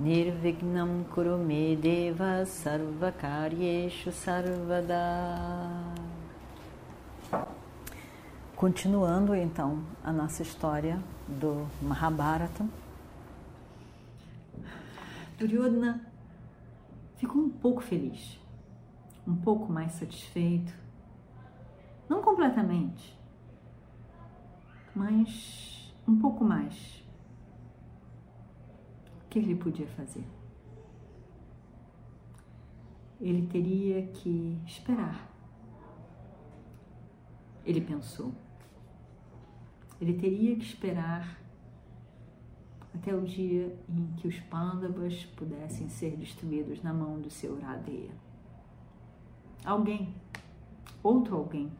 Nirvignam Kurume Deva Sarvakaryeshu Sarvada. Continuando então a nossa história do Mahabharata, Duryodhana ficou um pouco feliz, um pouco mais satisfeito, não completamente, mas um pouco mais que ele podia fazer? Ele teria que esperar. Ele pensou. Ele teria que esperar até o dia em que os pândavas pudessem ser destruídos na mão do seu Radeia. Alguém, outro alguém.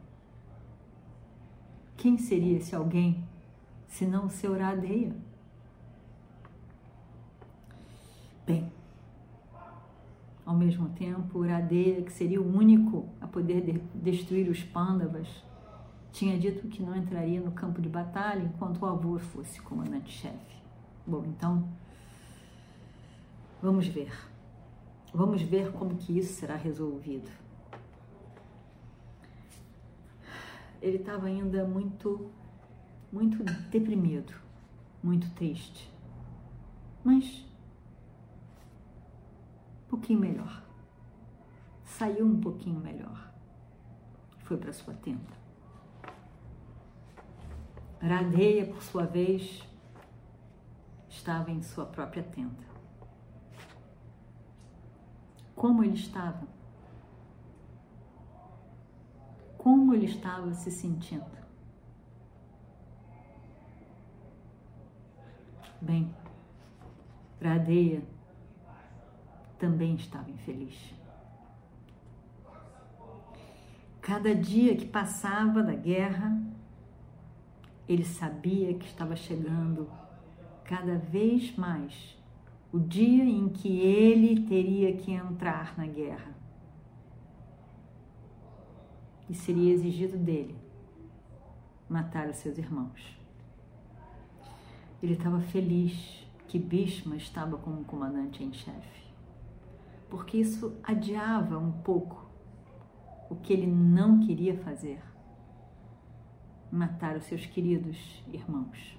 Quem seria esse alguém, se não o seu Radeia? Bem. Ao mesmo tempo, Uradeya, que seria o único a poder de destruir os Pandavas, tinha dito que não entraria no campo de batalha enquanto o avô fosse comandante-chefe. Bom, então, vamos ver. Vamos ver como que isso será resolvido. Ele estava ainda muito, muito deprimido, muito triste. Mas pouquinho melhor. Saiu um pouquinho melhor. Foi para sua tenda. Radeia, por sua vez, estava em sua própria tenda. Como ele estava? Como ele estava se sentindo? Bem, Radeia também estava infeliz. Cada dia que passava da guerra, ele sabia que estava chegando cada vez mais o dia em que ele teria que entrar na guerra. E seria exigido dele matar os seus irmãos. Ele estava feliz que Bhishma estava como comandante em chefe porque isso adiava um pouco o que ele não queria fazer matar os seus queridos irmãos.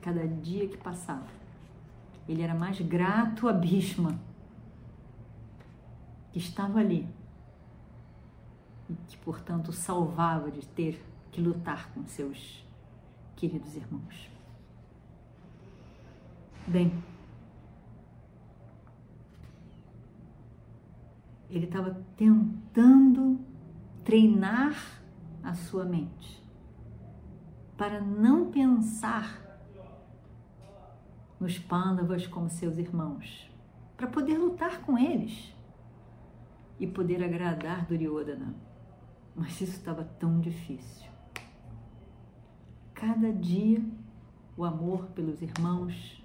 Cada dia que passava, ele era mais grato a Bhishma, que estava ali e que, portanto, salvava de ter que lutar com seus queridos irmãos. Bem, Ele estava tentando treinar a sua mente para não pensar nos pândavas como seus irmãos, para poder lutar com eles e poder agradar Duryodhana. Mas isso estava tão difícil. Cada dia o amor pelos irmãos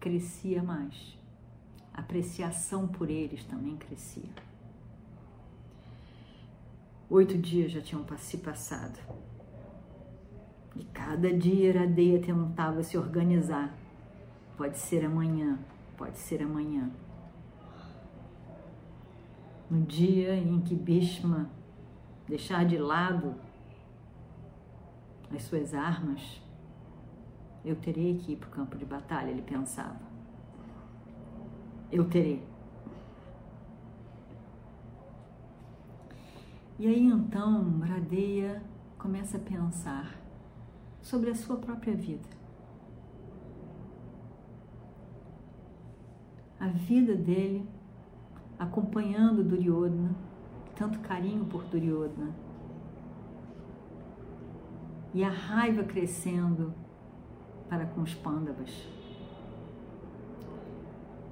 crescia mais apreciação por eles também crescia. Oito dias já tinham se passado. E cada dia Iradeia tentava se organizar. Pode ser amanhã, pode ser amanhã. No dia em que Bhishma deixar de lado as suas armas, eu terei que ir para o campo de batalha, ele pensava eu terei. E aí então Radeia começa a pensar sobre a sua própria vida. A vida dele acompanhando Duryodhana, tanto carinho por Duryodhana, e a raiva crescendo para com os Pandavas.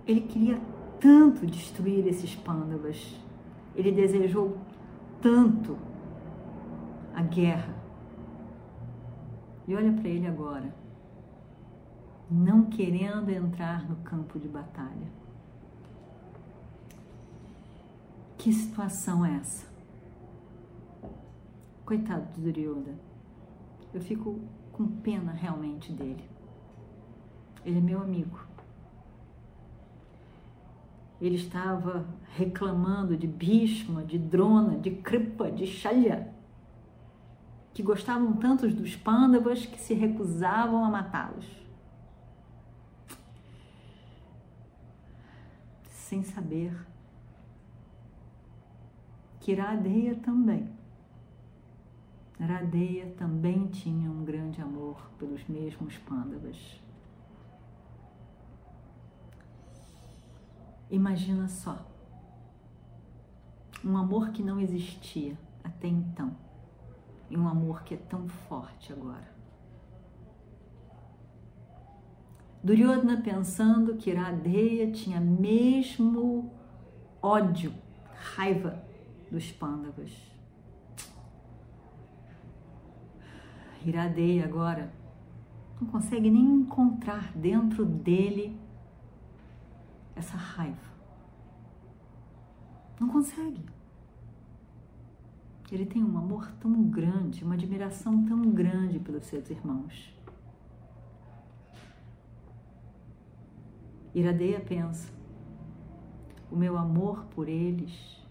Ele queria tanto destruir esses pândavas, ele desejou tanto a guerra. E olha para ele agora, não querendo entrar no campo de batalha. Que situação é essa? Coitado do Duryodhana. Eu fico com pena realmente dele. Ele é meu amigo. Ele estava reclamando de Bhishma, de Drona, de Kripa, de Shalya, que gostavam tantos dos Pandavas que se recusavam a matá-los. Sem saber que Iradeia também. Iradeia também tinha um grande amor pelos mesmos Pandavas. Imagina só, um amor que não existia até então e um amor que é tão forte agora. Duryodhana pensando que Iradeya tinha mesmo ódio, raiva dos Pandavas. Iradeya agora não consegue nem encontrar dentro dele essa raiva. Não consegue. Ele tem um amor tão grande, uma admiração tão grande pelos seus irmãos. Iradeia pensa: o meu amor por eles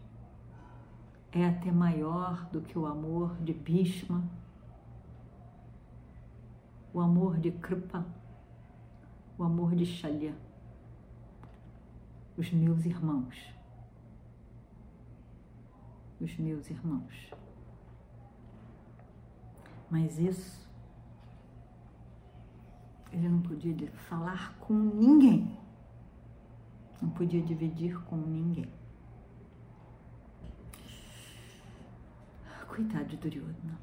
é até maior do que o amor de Bhishma, o amor de Kripa, o amor de Shalya os meus irmãos. Os meus irmãos. Mas isso ele não podia falar com ninguém. Não podia dividir com ninguém. Coitado de Duryodhana.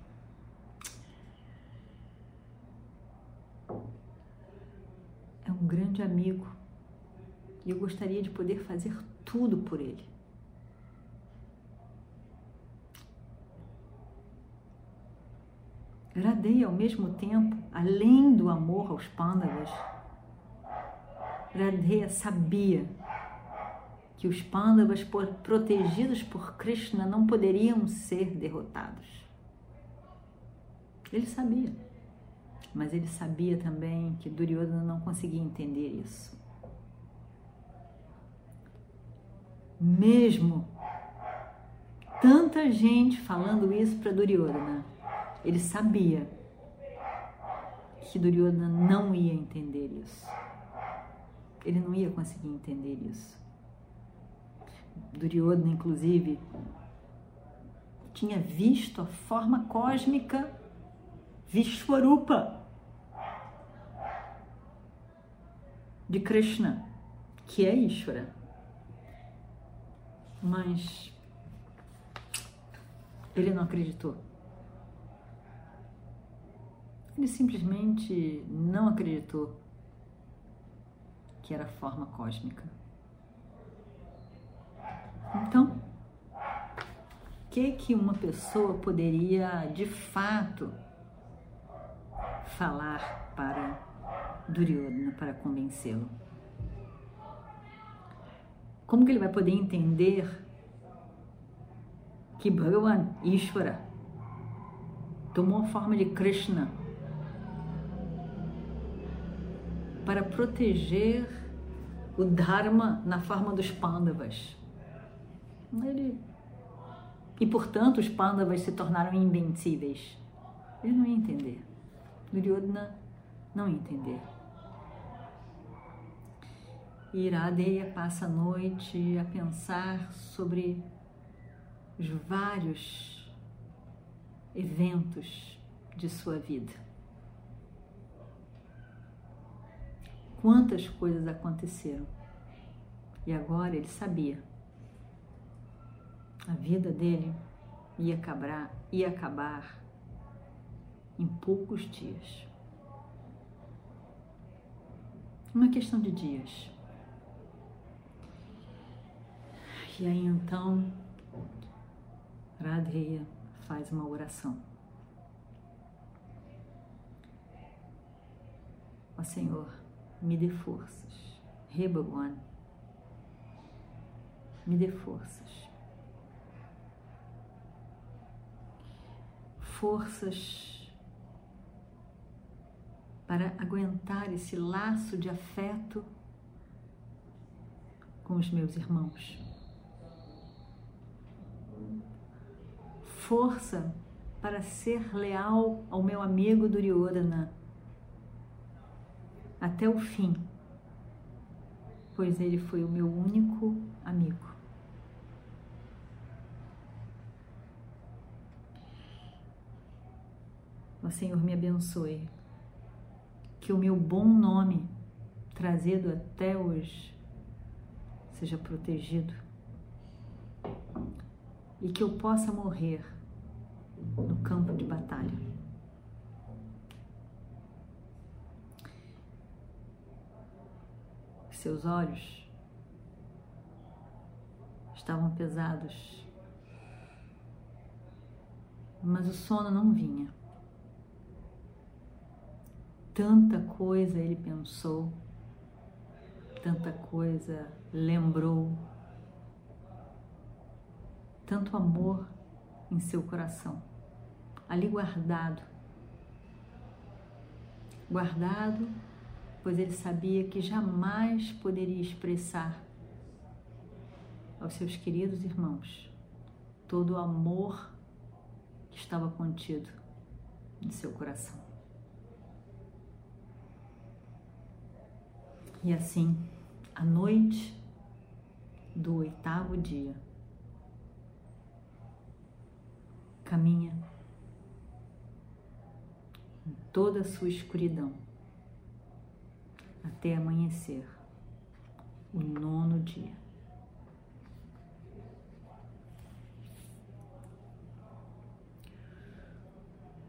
É um grande amigo e eu gostaria de poder fazer tudo por ele. Radeia, ao mesmo tempo, além do amor aos pândavas, Radeia sabia que os pândavas, protegidos por Krishna, não poderiam ser derrotados. Ele sabia, mas ele sabia também que Duryodhana não conseguia entender isso. Mesmo tanta gente falando isso para Duryodhana, ele sabia que Duryodhana não ia entender isso. Ele não ia conseguir entender isso. Duryodhana, inclusive, tinha visto a forma cósmica Vishwarupa de Krishna, que é Ishvara mas ele não acreditou. Ele simplesmente não acreditou que era forma cósmica. Então, o que que uma pessoa poderia de fato falar para Duryodhana para convencê-lo? Como que ele vai poder entender que Bhagavan, Ishvara, tomou a forma de Krishna para proteger o Dharma na forma dos Pandavas? Ele... E, portanto, os Pandavas se tornaram invencíveis. Ele não ia entender. Duryodhana não ia entender. E Iradeia passa a noite a pensar sobre os vários eventos de sua vida. Quantas coisas aconteceram. E agora ele sabia. A vida dele ia acabar, ia acabar em poucos dias. Uma questão de dias. E aí então, Radheya faz uma oração. Ó Senhor, me dê forças. Re Bhagwan, me dê forças. Forças para aguentar esse laço de afeto com os meus irmãos. Força para ser leal ao meu amigo Duryodhana. Até o fim, pois ele foi o meu único amigo. O Senhor me abençoe, que o meu bom nome trazido até hoje seja protegido e que eu possa morrer no campo de batalha. Seus olhos estavam pesados, mas o sono não vinha. Tanta coisa ele pensou, tanta coisa lembrou, tanto amor em seu coração, ali guardado. Guardado pois ele sabia que jamais poderia expressar aos seus queridos irmãos todo o amor que estava contido em seu coração. E assim, à noite do oitavo dia, caminha em toda a sua escuridão até amanhecer, o nono dia.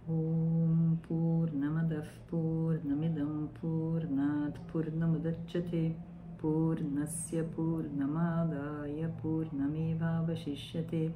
Om Purnamadav Purnamidam Purnat Purnamudachyate Purnasya Purnamadaya Purnameva Vashishyate